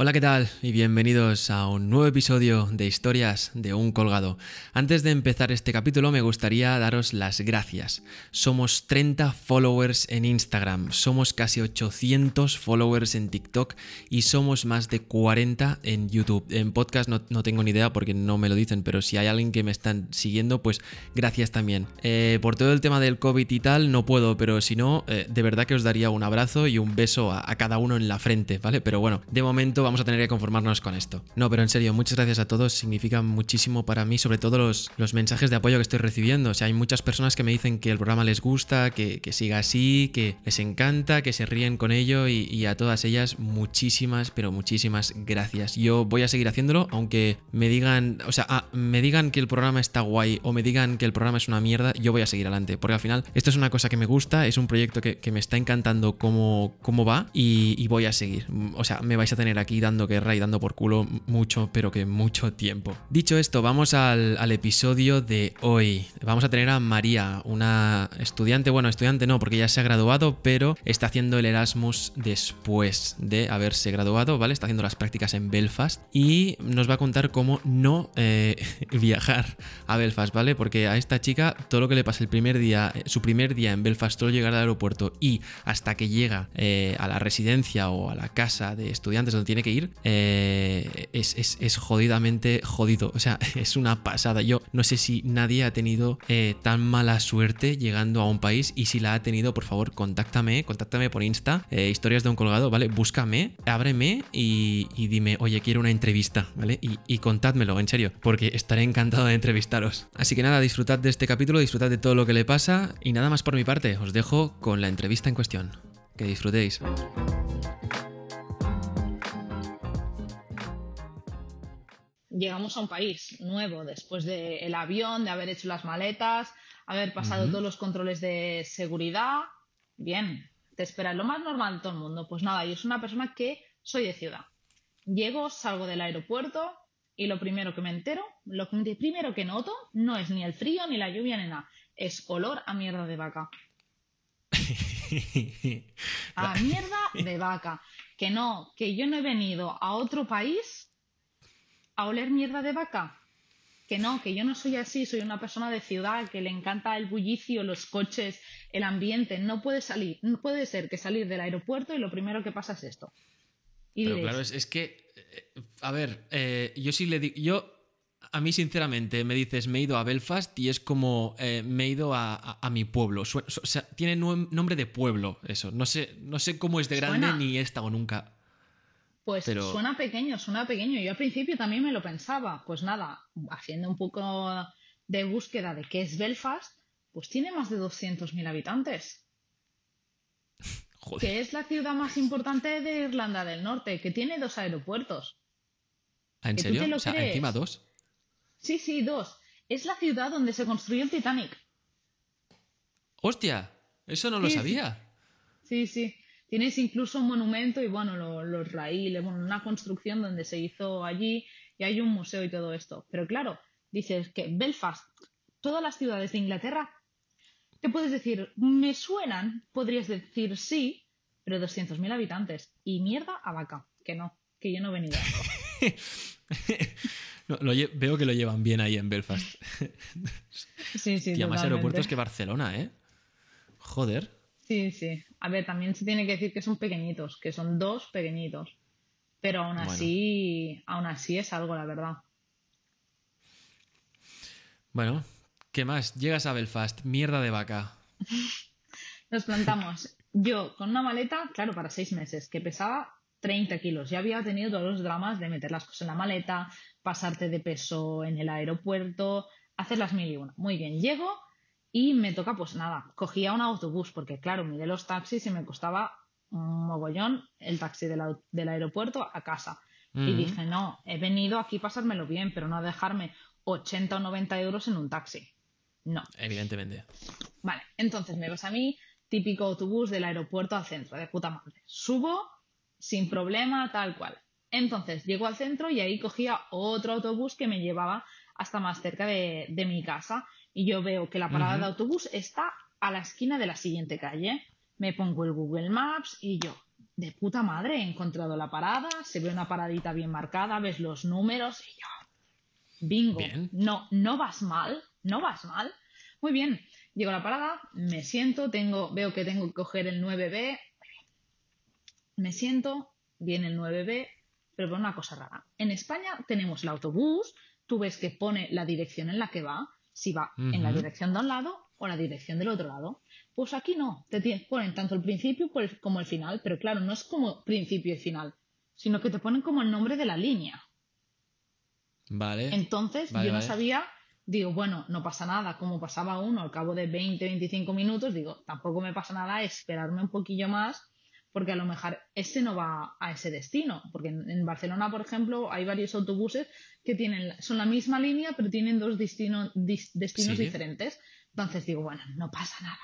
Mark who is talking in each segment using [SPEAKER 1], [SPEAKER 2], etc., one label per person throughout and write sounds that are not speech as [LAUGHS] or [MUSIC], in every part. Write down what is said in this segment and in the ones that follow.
[SPEAKER 1] Hola, ¿qué tal? Y bienvenidos a un nuevo episodio de Historias de un colgado. Antes de empezar este capítulo me gustaría daros las gracias. Somos 30 followers en Instagram, somos casi 800 followers en TikTok y somos más de 40 en YouTube. En podcast no, tengo ni idea porque no me lo dicen, pero si hay alguien que me están siguiendo, pues gracias también. Eh, por todo el tema del COVID y tal, no puedo, pero si no, eh, de verdad que os daría un abrazo y un beso a, a cada uno en la frente, ¿vale? Pero bueno, de momento vamos a tener que conformarnos con esto. No, pero en serio, muchas gracias a todos, significa muchísimo para mí, sobre todo los, los mensajes de apoyo que estoy recibiendo. O sea, hay muchas personas que me dicen que el programa les gusta, que, siga así, que les encanta, que se ríen con ello y, a todas ellas muchísimas, pero muchísimas gracias. Yo voy a seguir haciéndolo, aunque me digan, o sea, ah, me digan que el programa está guay o me digan que el programa es una mierda, yo voy a seguir adelante, porque al final esto es una cosa que me gusta, es un proyecto que, me está encantando cómo, cómo va y voy a seguir. O sea, me vais a tener aquí dando que y dando por culo mucho, pero que mucho tiempo. Dicho esto, vamos al, episodio de hoy. Vamos a tener a María, una estudiante, bueno, estudiante no, porque ya se ha graduado, pero está haciendo el Erasmus después de haberse graduado, ¿vale? Está haciendo las prácticas en Belfast y nos va a contar cómo no eh, [LAUGHS] viajar a Belfast, ¿vale? Porque a esta chica todo lo que le pasa el primer día, eh, su primer día en Belfast, todo llegar al aeropuerto y hasta que llega eh, a la residencia o a la casa de estudiantes donde tiene que ir, eh, es, jodidamente jodido. O sea, [LAUGHS] es una pasada. Yo no sé si nadie ha tenido eh, tan mala suerte llegando a un país y si la ha tenido, por favor, contáctame, contáctame por Insta, eh, historias de un colgado, ¿vale? Búscame, ábreme y, dime, oye, quiero una entrevista, ¿vale? Y, y contádmelo, en serio, porque estaré encantado de entrevistaros. Así que nada, disfrutad de este capítulo, disfrutad de todo lo que le pasa y nada más por mi parte, os dejo con la entrevista en cuestión. Que disfrutéis.
[SPEAKER 2] Llegamos a un país nuevo después del avión, de haber hecho las maletas, haber pasado todos los controles de seguridad. Bien, te espera lo más normal de todo el mundo. Pues nada, yo soy una persona que soy de ciudad. Llego, salgo del aeropuerto y lo primero que me entero, lo primero que noto no es ni el frío, ni la lluvia, ni nada. Es olor a mierda de vaca. [LAUGHS] a mierda de vaca. Que no, que yo no he venido a otro país a oler mierda de vaca. Que no, que yo no soy así, soy una persona de ciudad que le encanta el bullicio, los coches, el ambiente. No puede salir, no puede ser que salir del aeropuerto y lo primero que pasa es esto.
[SPEAKER 1] Pero claro, es, que, eh, a ver, eh, yo sí le digo, yo a mí, sinceramente, me dices, me he ido a Belfast y es como eh, me he ido a, mi pueblo. o sea, tiene nombre de pueblo eso. No sé, no sé cómo es de grande ni he estado nunca.
[SPEAKER 2] Pues suena pequeño, suena pequeño. Yo al principio también me lo pensaba. Pues nada, haciendo un poco de búsqueda de qué es Belfast, pues tiene más de 200.000 habitantes. Joder. Que es la ciudad más importante de Irlanda del Norte, que tiene dos aeropuertos.
[SPEAKER 1] ¿Ah, ¿En serio? o sea, encima dos.
[SPEAKER 2] Sí, sí, dos. Es la ciudad donde se construyó el Titanic.
[SPEAKER 1] ¡Hostia! Eso no lo sabía.
[SPEAKER 2] Sí, sí. Tienes incluso un monumento y bueno, los, raíles, bueno, una construcción donde se hizo allí y hay un museo y todo esto. Pero claro, dices que Belfast, todas las ciudades de Inglaterra, te puedes decir, me suenan, podrías decir sí, pero 200.000 habitantes. Y mierda a vaca, que no, que yo no he venido. [LAUGHS]
[SPEAKER 1] veo que lo llevan bien ahí en Belfast.
[SPEAKER 2] sí, sí.
[SPEAKER 1] Y más aeropuertos que Barcelona, ¿eh? Joder.
[SPEAKER 2] Sí, sí. A ver, también se tiene que decir que son pequeñitos, que son dos pequeñitos. Pero aún así, aún así es algo, la verdad.
[SPEAKER 1] Bueno, ¿qué más? Llegas a Belfast, mierda de vaca. [LAUGHS]
[SPEAKER 2] Nos plantamos. Yo con una maleta, claro, para seis meses, que pesaba 30 kilos. Ya había tenido todos los dramas de meter las cosas en la maleta, pasarte de peso en el aeropuerto, hacer las mil y una. Muy bien, llego y me toca, pues nada, cogía un autobús, porque claro, miré los taxis y me costaba un mogollón el taxi del, aeropuerto a casa. Y dije, no, he venido aquí a pasármelo bien, pero no a dejarme 80 o 90 euros en un taxi. No.
[SPEAKER 1] Evidentemente.
[SPEAKER 2] Vale, entonces me vas a mí, típico autobús del aeropuerto al centro, de puta madre. Subo sin problema, tal cual. Entonces llego al centro y ahí cogía otro autobús que me llevaba hasta más cerca de, de mi casa y yo veo que la parada de autobús está a la esquina de la siguiente calle. Me pongo el Google Maps y yo, de puta madre, he encontrado la parada, se ve una paradita bien marcada, ves los números y yo, bingo, no, no vas mal, no vas mal. Muy bien, llego a la parada, me siento, tengo, veo que tengo que coger el 9B, me siento, viene el 9B, pero por una cosa rara. En España tenemos el autobús, tú ves que pone la dirección en la que va, si va en la dirección de un lado o la dirección del otro lado. Pues aquí no, te ponen tanto el principio como el final, pero claro, no es como principio y final, sino que te ponen como el nombre de la línea.
[SPEAKER 1] Vale.
[SPEAKER 2] Entonces yo no sabía, digo, bueno, no pasa nada, como pasaba uno al cabo de 20, 25 minutos, digo, tampoco me pasa nada esperarme un poquillo más porque a lo mejor ese no va a ese destino, porque en, Barcelona, por ejemplo, hay varios autobuses que tienen, son la misma línea, pero tienen dos destinos diferentes. Entonces digo, bueno, no pasa nada.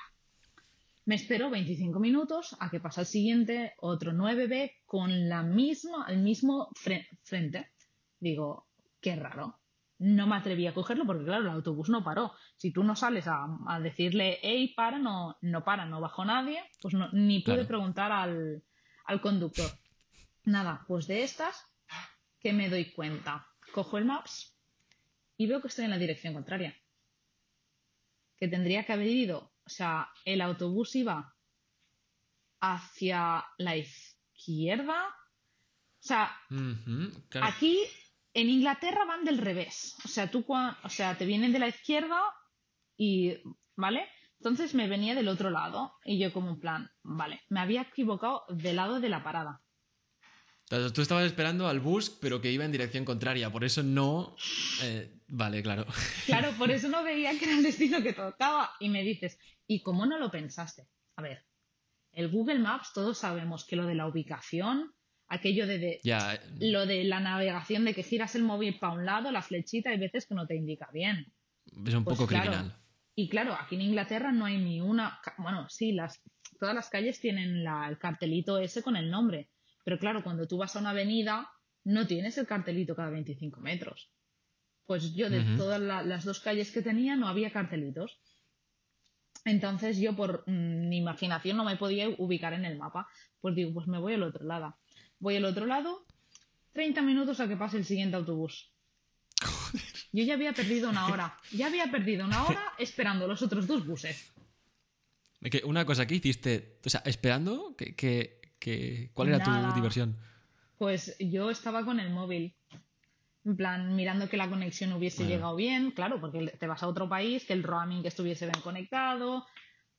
[SPEAKER 2] Me espero 25 minutos a que pase el siguiente, otro 9B, con la misma, el mismo frente. Digo, qué raro. No me atreví a cogerlo porque, claro, el autobús no paró. Si tú no sales a, decirle, hey, para, no, no para, no bajó nadie, pues ni pude preguntar al, al conductor. Nada, pues de estas, que me doy cuenta. Cojo el Maps y veo que estoy en la dirección contraria. Que tendría que haber ido o sea, el autobús iba hacia la izquierda. O sea, aquí en Inglaterra van del revés. O sea, tú, o sea, te vienen de la izquierda y, ¿vale? Entonces me venía del otro lado y yo como un plan, vale, me había equivocado del lado de la parada.
[SPEAKER 1] Tú estabas esperando al bus, pero que iba en dirección contraria, por eso no... Eh, vale, claro. [LAUGHS]
[SPEAKER 2] Claro, por eso no veía que era el destino que tocaba. Y me dices, ¿y cómo no lo pensaste? A ver, el Google Maps, todos sabemos que lo de la ubicación, aquello de, lo de la navegación, de que giras el móvil para un lado, la flechita, hay veces que no te indica bien.
[SPEAKER 1] Es un pues poco criminal.
[SPEAKER 2] Y claro, aquí en Inglaterra no hay ni una... Bueno, sí, las, todas las calles tienen el cartelito ese con el nombre pero claro, cuando tú vas a una avenida, no tienes el cartelito cada 25 metros. Pues yo de todas las dos calles que tenía no había cartelitos. Entonces yo por mm, mi imaginación no me podía ubicar en el mapa. Pues digo, pues me voy al otro lado. Voy al otro lado, 30 minutos a que pase el siguiente autobús. Yo ya había perdido una hora. Ya había perdido una hora esperando los otros dos buses.
[SPEAKER 1] Una cosa que hiciste, o sea, esperando que, ¿Cuál era tu diversión?
[SPEAKER 2] Pues yo estaba con el móvil. En plan, mirando que la conexión hubiese llegado bien, claro, porque te vas a otro país, que el roaming estuviese bien conectado.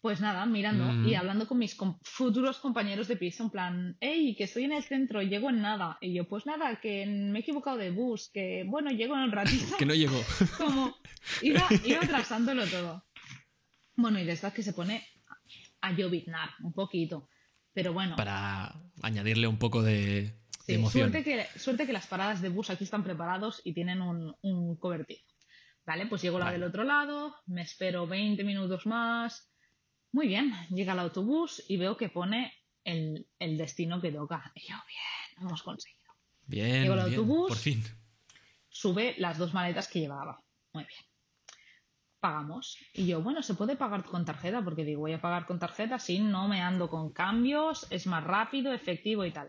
[SPEAKER 2] Pues nada, mirando y mm. hablando con mis futuros compañeros de piso, en plan, hey, que estoy en el centro, llego en nada. Y yo, pues nada, que me he equivocado de bus, que bueno, llego en un ratito. [LAUGHS]
[SPEAKER 1] que no llego. [LAUGHS]
[SPEAKER 2] Como iba, iba trazándolo todo. Bueno, y después que se pone a lloviznar un poquito. Pero bueno.
[SPEAKER 1] Para añadirle un poco de, emoción.
[SPEAKER 2] Suerte que, suerte que las paradas de bus aquí están preparados y tienen un, un cobertizo. Vale, pues llego la del otro lado, me espero 20 minutos más. Muy bien, llega el autobús y veo que pone el, destino que toca. Y yo, bien, lo hemos conseguido.
[SPEAKER 1] Bien, Llego el autobús, por fin.
[SPEAKER 2] Sube las dos maletas que llevaba. Muy bien pagamos. Y yo, bueno, se puede pagar con tarjeta, porque digo, voy a pagar con tarjeta, si no me ando con cambios, es más rápido, efectivo y tal.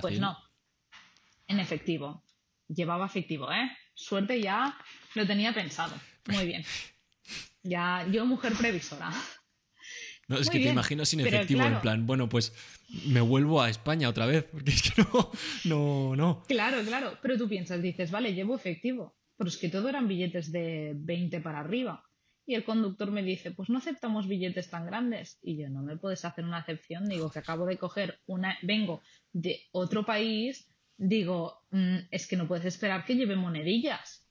[SPEAKER 2] Pues no, en efectivo. Llevaba efectivo, ¿eh? Suerte ya lo tenía pensado. Muy bien. Ya, yo mujer previsora.
[SPEAKER 1] No, es que te imagino sin efectivo, en plan, bueno, pues me vuelvo a España otra vez, [LAUGHS] porque es que no, no, no.
[SPEAKER 2] Claro, claro, pero tú piensas, dices, vale, llevo efectivo pero es que todo eran billetes de 20 para arriba. Y el conductor me dice, pues no aceptamos billetes tan grandes. Y yo, no me puedes hacer una excepción. Digo, que acabo de coger una, vengo de otro país. Digo, mm, es que no puedes esperar que lleve monedillas.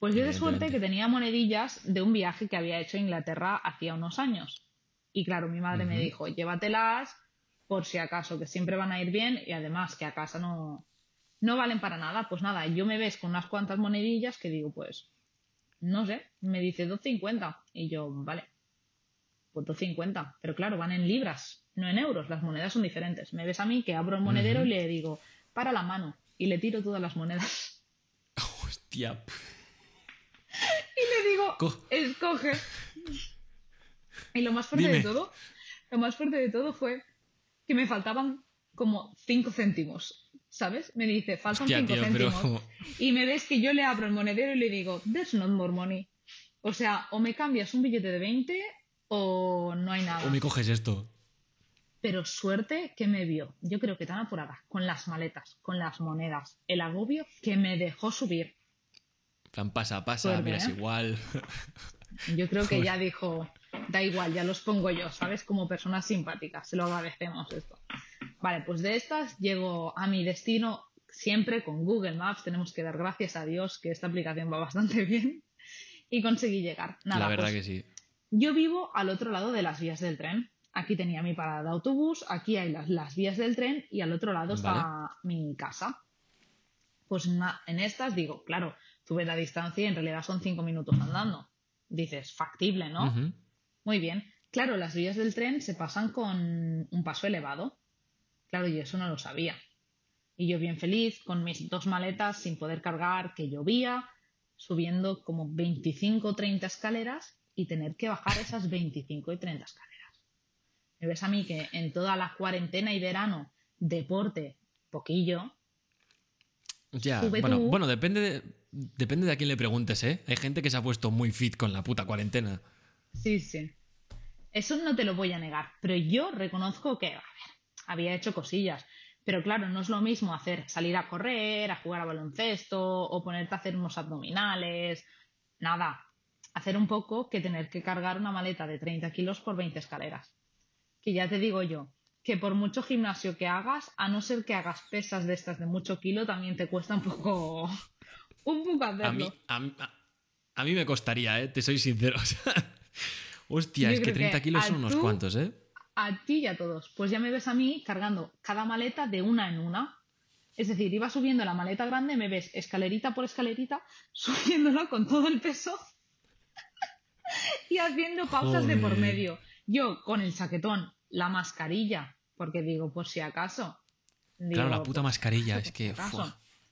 [SPEAKER 2] Pues yo de suerte que tenía monedillas de un viaje que había hecho a Inglaterra hacía unos años. Y claro, mi madre me dijo, llévatelas por si acaso, que siempre van a ir bien y además que a casa no, no valen para nada, pues nada, yo me ves con unas cuantas monedillas que digo, pues, no sé, me dice 2.50 y yo, vale, pues 2.50, pero claro, van en libras, no en euros, las monedas son diferentes. Me ves a mí que abro el monedero y le digo, para la mano y le tiro todas las monedas. [LAUGHS]
[SPEAKER 1] Hostia. [LAUGHS]
[SPEAKER 2] Y le digo, escoge. Y lo más fuerte de todo, lo más fuerte de todo fue que me faltaban como 5 céntimos, ¿sabes? Me dice, faltan 5 céntimos. Y me ves que yo le abro el monedero y le digo, there's not more money. O sea, o me cambias un billete de 20 o no hay nada.
[SPEAKER 1] O me coges esto.
[SPEAKER 2] Pero suerte que me vio, yo creo que tan apurada, con las maletas, con las monedas, el agobio que me dejó subir.
[SPEAKER 1] Plan, pasa, pasa, mira, es ¿eh? igual.
[SPEAKER 2] Yo creo que ya dijo, da igual, ya los pongo yo, ¿sabes? Como personas simpáticas, se lo agradecemos esto. Vale, pues de estas llego a mi destino siempre con Google Maps, tenemos que dar gracias a Dios que esta aplicación va bastante [LAUGHS] bien y conseguí llegar.
[SPEAKER 1] Nada, La verdad pues que sí.
[SPEAKER 2] Yo vivo al otro lado de las vías del tren. Aquí tenía mi parada de autobús, aquí hay las, vías del tren y al otro lado está mi casa. Pues en estas digo, claro, tuve la distancia y en realidad son cinco minutos andando. Dices, factible, ¿no? Muy bien. Claro, las vías del tren se pasan con un paso elevado. Claro, y eso no lo sabía. Y yo bien feliz, con mis dos maletas sin poder cargar, que llovía, subiendo como 25 o 30 escaleras y tener que bajar esas 25 y 30 escaleras. Me ves a mí que en toda la cuarentena y verano, deporte, poquillo.
[SPEAKER 1] Ya, bueno, bueno, depende de, depende de a quién le preguntes, ¿eh? Hay gente que se ha puesto muy fit con la puta cuarentena.
[SPEAKER 2] Sí, sí. Eso no te lo voy a negar, pero yo reconozco que, a ver, había hecho cosillas. Pero claro, no es lo mismo hacer salir a correr, a jugar a baloncesto o ponerte a hacer unos abdominales. Nada, hacer un poco que tener que cargar una maleta de 30 kilos por 20 escaleras. Que ya te digo yo, que por mucho gimnasio que hagas, a no ser que hagas pesas de estas de mucho kilo, también te cuesta un poco, [LAUGHS] un poco hacerlo.
[SPEAKER 1] A mí, a, mí me costaría, ¿eh? te soy sincero. [LAUGHS] hostia, es que 30 kilos son unos cuantos, ¿eh?
[SPEAKER 2] A ti y a todos. Pues ya me ves a mí cargando cada maleta de una en una. Es decir, iba subiendo la maleta grande, me ves escalerita por escalerita, [LAUGHS] subiéndola con todo el peso [LAUGHS] y haciendo pausas de por medio. Yo con el chaquetón, la mascarilla, porque digo, por si acaso.
[SPEAKER 1] claro, la puta mascarilla, es que.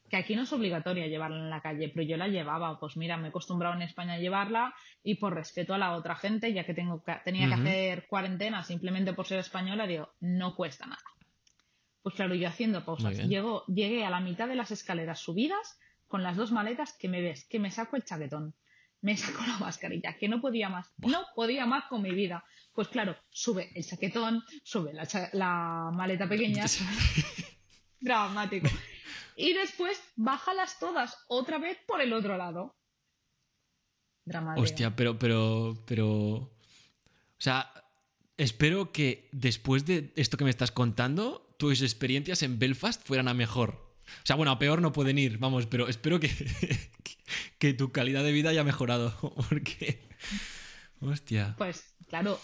[SPEAKER 2] Que aquí no es obligatoria llevarla en la calle, pero yo la llevaba. Pues mira, me he acostumbrado en España a llevarla y por respeto a la otra gente, ya que tengo tenía que hacer cuarentena simplemente por ser española, digo, no cuesta nada. Pues claro, yo haciendo pausas. Llego, llegué a la mitad de las escaleras subidas con las dos maletas que me ves, que me saco el chaquetón me sacó la mascarilla, que no podía más, no podía más con mi vida. Pues claro, sube el chaquetón, sube la, maleta pequeña, [LAUGHS] dramático. Y después bájalas todas otra vez por el otro lado. Dramático.
[SPEAKER 1] Hostia, pero, pero, pero. O sea, espero que después de esto que me estás contando, tus experiencias en Belfast fueran a mejor. O sea, bueno, a peor no pueden ir, vamos, pero espero que, [LAUGHS] que, tu calidad de vida haya mejorado, [LAUGHS] porque... Hostia.
[SPEAKER 2] Pues, claro,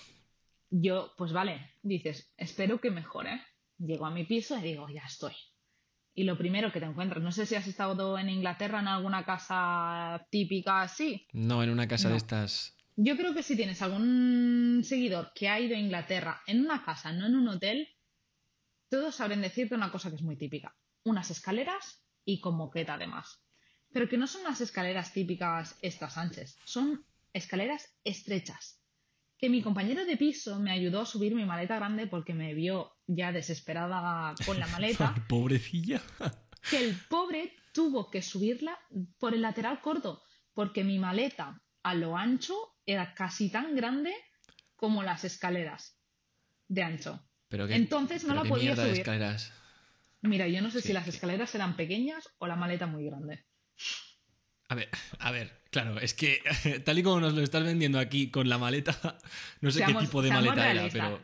[SPEAKER 2] yo, pues vale, dices, espero que mejore. Llego a mi piso y digo, ya estoy. Y lo primero que te encuentras, no sé si has estado en Inglaterra en alguna casa típica así.
[SPEAKER 1] No, en una casa de estas.
[SPEAKER 2] Yo creo que si tienes algún seguidor que ha ido a Inglaterra en una casa, no en un hotel, todos saben decirte una cosa que es muy típica unas escaleras y con moqueta además. Pero que no son las escaleras típicas estas anchas, son escaleras estrechas. Que mi compañero de piso me ayudó a subir mi maleta grande porque me vio ya desesperada con la maleta. [LAUGHS]
[SPEAKER 1] Pobrecilla. [LAUGHS]
[SPEAKER 2] que el pobre tuvo que subirla por el lateral corto, porque mi maleta a lo ancho era casi tan grande como las escaleras de ancho.
[SPEAKER 1] Pero
[SPEAKER 2] Entonces no la podía subir.
[SPEAKER 1] Escaleras?
[SPEAKER 2] Mira, yo no sé si las escaleras eran pequeñas o la maleta muy grande.
[SPEAKER 1] A ver, a ver, claro, es que [LAUGHS] tal y como nos lo estás vendiendo aquí con la maleta, [LAUGHS] no sé qué tipo de maleta era, pero.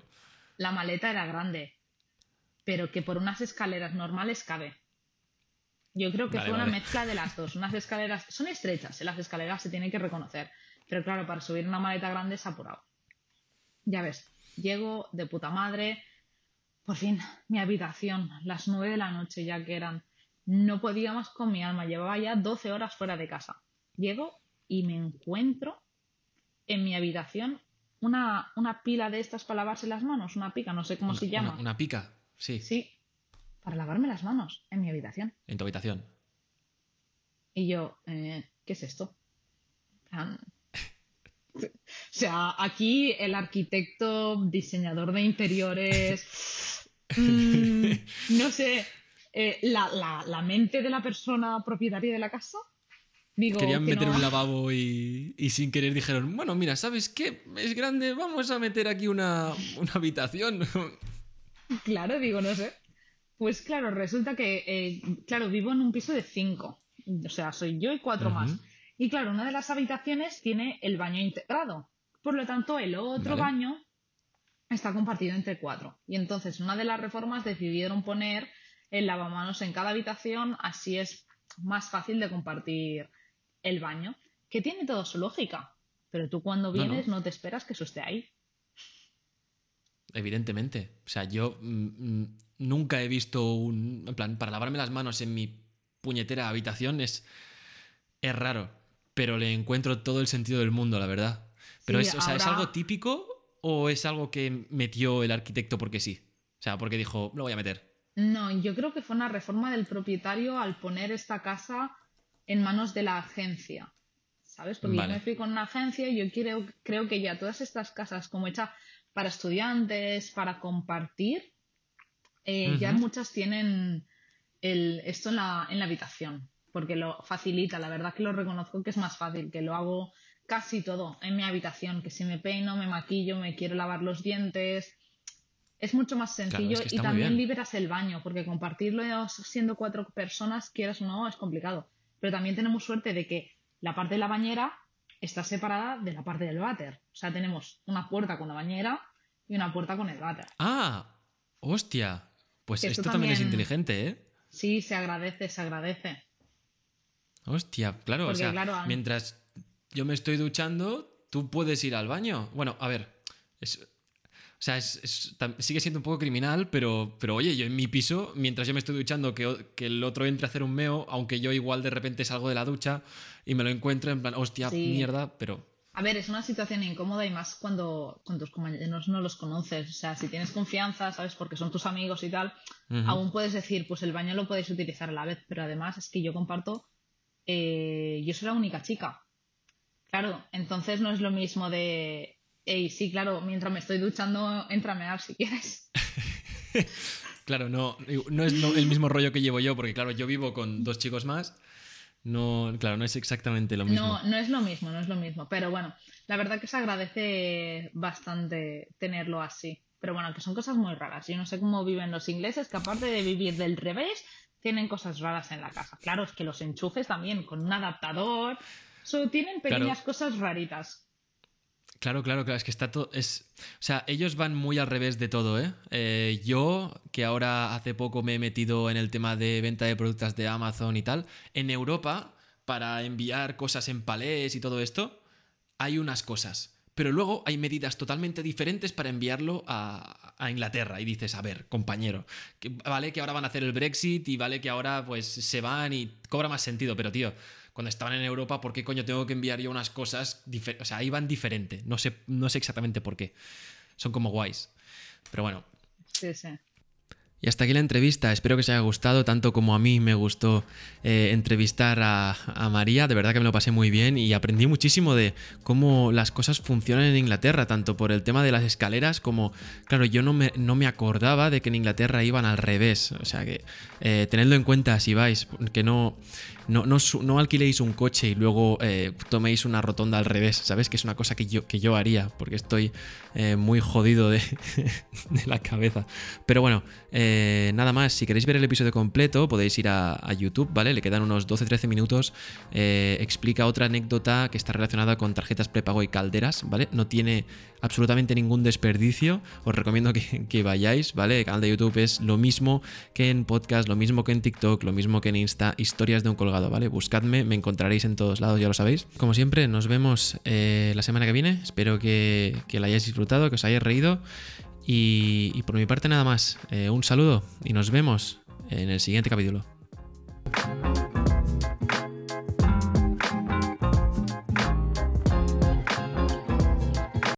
[SPEAKER 2] La maleta era grande, pero que por unas escaleras normales cabe. Yo creo que fue una mezcla de las dos. Unas escaleras son estrechas, en las escaleras se tienen que reconocer, pero claro, para subir una maleta grande es apurado. Ya ves, llego de puta madre, por fin, mi habitación, las nueve de la noche ya que eran. No podía más con mi alma, llevaba ya doce horas fuera de casa. Llego y me encuentro en mi habitación una, una pila de estas para lavarse las manos, una pica, no sé cómo se llama.
[SPEAKER 1] Una, pica, sí.
[SPEAKER 2] Sí, para lavarme las manos en mi habitación.
[SPEAKER 1] En tu habitación.
[SPEAKER 2] Y yo, eh, ¿qué es esto? [LAUGHS] O sea, aquí el arquitecto, diseñador de interiores, [LAUGHS] Mm, no sé, eh, la, mente de la persona propietaria de la casa.
[SPEAKER 1] Digo, Querían meter un [LAUGHS] lavabo y, sin querer dijeron, bueno, mira, ¿sabes qué? Es grande, vamos a meter aquí una, habitación. [LAUGHS]
[SPEAKER 2] Claro, digo, no sé. Pues claro, resulta que, eh, claro, vivo en un piso de cinco. O sea, soy yo y cuatro más. Y claro, una de las habitaciones tiene el baño integrado. Por lo tanto, el otro baño está compartido entre cuatro. Y entonces, una de las reformas decidieron poner el lavamanos en cada habitación, así es más fácil de compartir el baño, que tiene toda su lógica, pero tú cuando vienes no, te esperas que eso esté ahí.
[SPEAKER 1] Evidentemente. O sea, yo mm, mm, nunca he visto un. En plan, para lavarme las manos en mi puñetera habitación es, es raro, pero le encuentro todo el sentido del mundo, la verdad. Pero es, ¿es algo típico o es algo que metió el arquitecto porque sí? O sea, porque dijo, lo voy a meter.
[SPEAKER 2] No, yo creo que fue una reforma del propietario al poner esta casa en manos de la agencia. ¿Sabes? Porque yo me fui con una agencia y yo creo, creo que ya todas estas casas, como hecha para estudiantes, para compartir, eh, ya muchas tienen el, esto en la, en la habitación. Porque lo facilita, la verdad que lo reconozco que es más fácil, que lo hago casi todo en mi habitación, que si me peino, me maquillo, me quiero lavar los dientes, es mucho más sencillo y también liberas el baño, porque compartirlo siendo cuatro personas, quieras o no, es complicado. Pero también tenemos suerte de que la parte de la bañera está separada de la parte del váter. O sea, tenemos una puerta con la bañera y una puerta con el váter.
[SPEAKER 1] Ah, hostia. Pues esto, también, es inteligente, ¿eh?
[SPEAKER 2] Sí, se agradece, se agradece.
[SPEAKER 1] Hostia, claro, o sea, mientras yo me estoy duchando, tú puedes ir al baño. Bueno, a ver, es, o sea, sigue siendo un poco criminal, pero, pero oye, yo en mi piso, mientras yo me estoy duchando, que, que, el otro entre a hacer un meo, aunque yo igual de repente salgo de la ducha y me lo encuentro en plan, hostia, mierda, pero...
[SPEAKER 2] A ver, es una situación incómoda y más cuando con tus compañeros no los conoces. O sea, si tienes confianza, ¿sabes? Porque son tus amigos y tal, aún puedes decir, pues el baño lo podéis utilizar a la vez, pero además es que yo comparto, eh, yo soy la única chica. Claro, entonces no es lo mismo de y sí, claro, mientras me estoy duchando, entra a mear si quieres. [LAUGHS]
[SPEAKER 1] claro, no, no es el mismo rollo que llevo yo, porque claro, yo vivo con dos chicos más. No, claro, no es exactamente lo mismo.
[SPEAKER 2] No, no es lo mismo, no es lo mismo. Pero bueno, la verdad que se agradece bastante tenerlo así. Pero bueno, que son cosas muy raras. Yo no sé cómo viven los ingleses, que aparte de vivir del revés, tienen cosas raras en la casa. Claro, es que los enchufes también con un adaptador. tienen pequeñas cosas raritas.
[SPEAKER 1] Claro, claro, claro, es que está todo... Es... O sea, ellos van muy al revés de todo, ¿eh? ¿eh? Yo, que ahora hace poco me he metido en el tema de venta de productos de Amazon y tal, en Europa, para enviar cosas en palés y todo esto, hay unas cosas. Pero luego hay medidas totalmente diferentes para enviarlo a, a Inglaterra. Y dices, a ver, compañero, que vale que ahora van a hacer el Brexit y vale que ahora pues se van y cobra más sentido, pero tío, cuando estaban en Europa, ¿por qué coño tengo que enviar yo unas cosas? O sea, ahí van diferente. No sé, no sé exactamente por qué. Son como guays. Pero bueno.
[SPEAKER 2] Sí, sí.
[SPEAKER 1] Y hasta aquí la entrevista. Espero que os haya gustado, tanto como a mí me gustó eh, entrevistar a, María. De verdad que me lo pasé muy bien y aprendí muchísimo de cómo las cosas funcionan en Inglaterra, tanto por el tema de las escaleras como, claro, yo no me, no me acordaba de que en Inglaterra iban al revés. O sea que eh, tenedlo en cuenta si vais, que no, no, no, alquiléis un coche y luego eh, toméis una rotonda al revés, ¿sabes? Que es una cosa que yo, que yo haría, porque estoy muy jodido [LAUGHS] de, la cabeza. Pero bueno, eh, nada más, si queréis ver el episodio completo, podéis ir a, YouTube, ¿vale? Le quedan unos 12-13 minutos. explica otra anécdota que está relacionada con tarjetas prepago y calderas, ¿vale? No tiene absolutamente ningún desperdicio. Os recomiendo que, [LAUGHS] que vayáis, ¿vale? El canal de YouTube es lo mismo que en podcast, lo mismo que en TikTok, lo mismo que en Insta, historias de un colgado ¿vale? Buscadme, me encontraréis en todos lados, ya lo sabéis. Como siempre, nos vemos eh, la semana que viene. Espero que, la hayáis disfrutado, que os hayáis reído. Y, por mi parte nada más. Eh, un saludo y nos vemos en el siguiente capítulo.